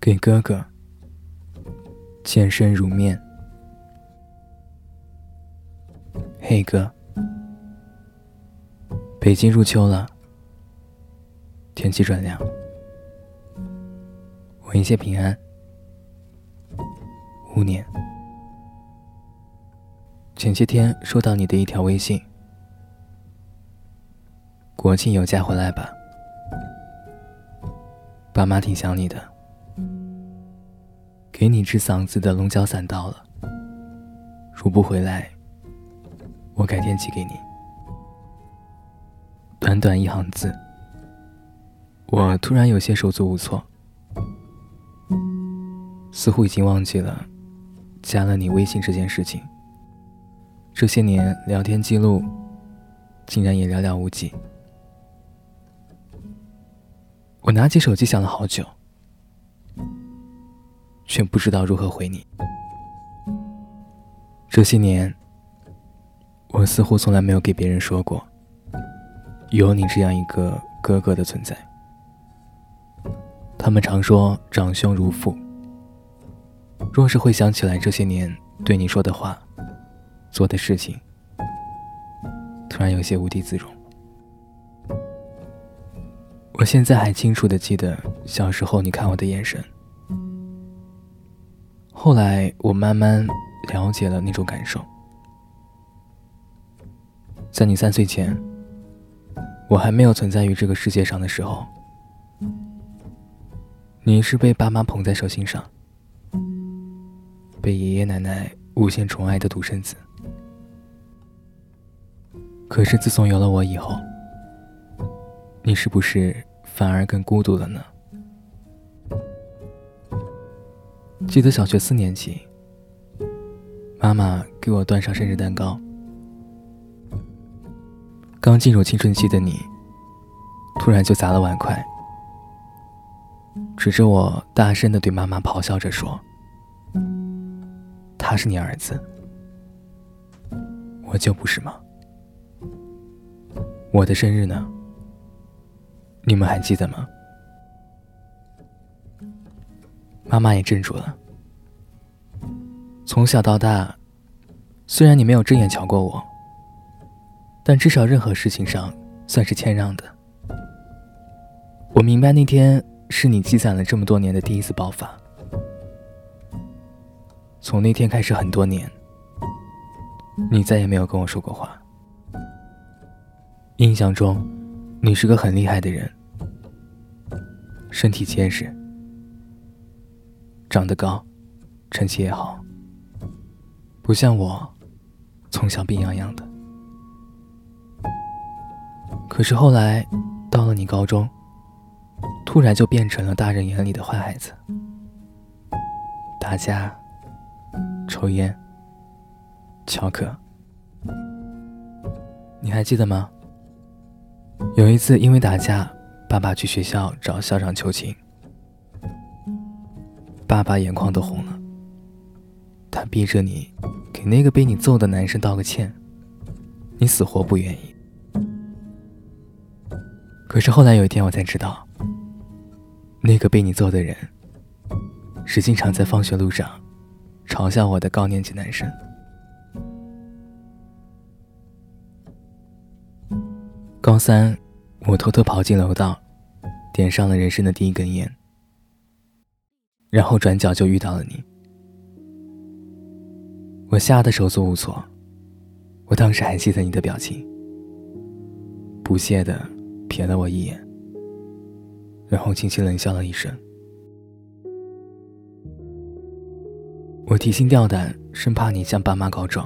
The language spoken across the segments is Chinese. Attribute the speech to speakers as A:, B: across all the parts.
A: 给哥哥，健身如面。嘿哥，北京入秋了，天气转凉，我一切平安，五年。前些天收到你的一条微信，国庆有假回来吧，爸妈挺想你的，给你治嗓子的龙角散到了，如不回来，我改天寄给你。短短一行字，我突然有些手足无措，似乎已经忘记了加了你微信这件事情。这些年聊天记录，竟然也寥寥无几。我拿起手机想了好久，却不知道如何回你。这些年，我似乎从来没有给别人说过，有你这样一个哥哥的存在。他们常说长兄如父，若是回想起来这些年对你说的话。做的事情，突然有些无地自容。我现在还清楚的记得小时候你看我的眼神，后来我慢慢了解了那种感受。在你三岁前，我还没有存在于这个世界上的时候，你是被爸妈捧在手心上，被爷爷奶奶无限宠爱的独生子。可是自从有了我以后，你是不是反而更孤独了呢？记得小学四年级，妈妈给我端上生日蛋糕，刚进入青春期的你，突然就砸了碗筷，指着我大声的对妈妈咆哮着说：“他是你儿子，我就不是吗？”我的生日呢？你们还记得吗？妈妈也镇住了。从小到大，虽然你没有正眼瞧过我，但至少任何事情上算是谦让的。我明白那天是你积攒了这么多年的第一次爆发。从那天开始，很多年，你再也没有跟我说过话。印象中，你是个很厉害的人，身体结实，长得高，成绩也好，不像我，从小病怏怏的。可是后来，到了你高中，突然就变成了大人眼里的坏孩子，打架、抽烟、翘课，你还记得吗？有一次，因为打架，爸爸去学校找校长求情。爸爸眼眶都红了，他逼着你给那个被你揍的男生道个歉，你死活不愿意。可是后来有一天，我才知道，那个被你揍的人，是经常在放学路上嘲笑我的高年级男生。高三，我偷偷跑进楼道，点上了人生的第一根烟，然后转角就遇到了你。我吓得手足无措，我当时还记得你的表情，不屑的瞥了我一眼，然后轻轻冷笑了一声。我提心吊胆，生怕你向爸妈告状，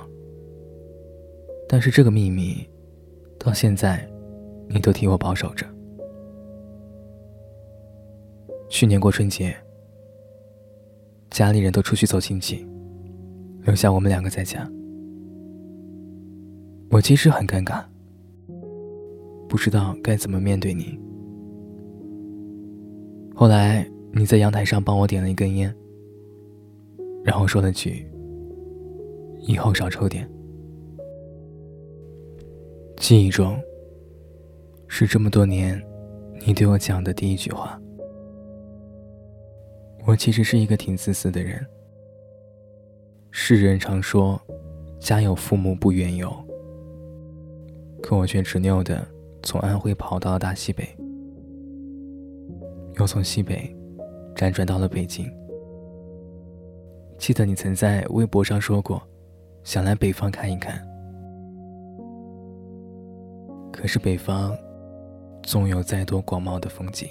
A: 但是这个秘密，到现在。你都替我保守着。去年过春节，家里人都出去走亲戚，留下我们两个在家。我其实很尴尬，不知道该怎么面对你。后来你在阳台上帮我点了一根烟，然后说了句：“以后少抽点。”记忆中。是这么多年，你对我讲的第一句话。我其实是一个挺自私的人。世人常说，家有父母不远游，可我却执拗的从安徽跑到了大西北，又从西北辗转到了北京。记得你曾在微博上说过，想来北方看一看。可是北方，纵有再多广袤的风景，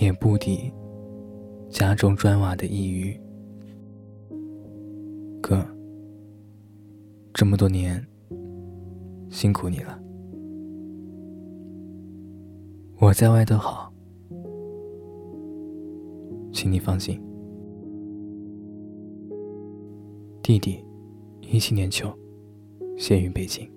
A: 也不抵家中砖瓦的一隅。哥，这么多年，辛苦你了。我在外都好，请你放心。弟弟，一七年秋，现于北京。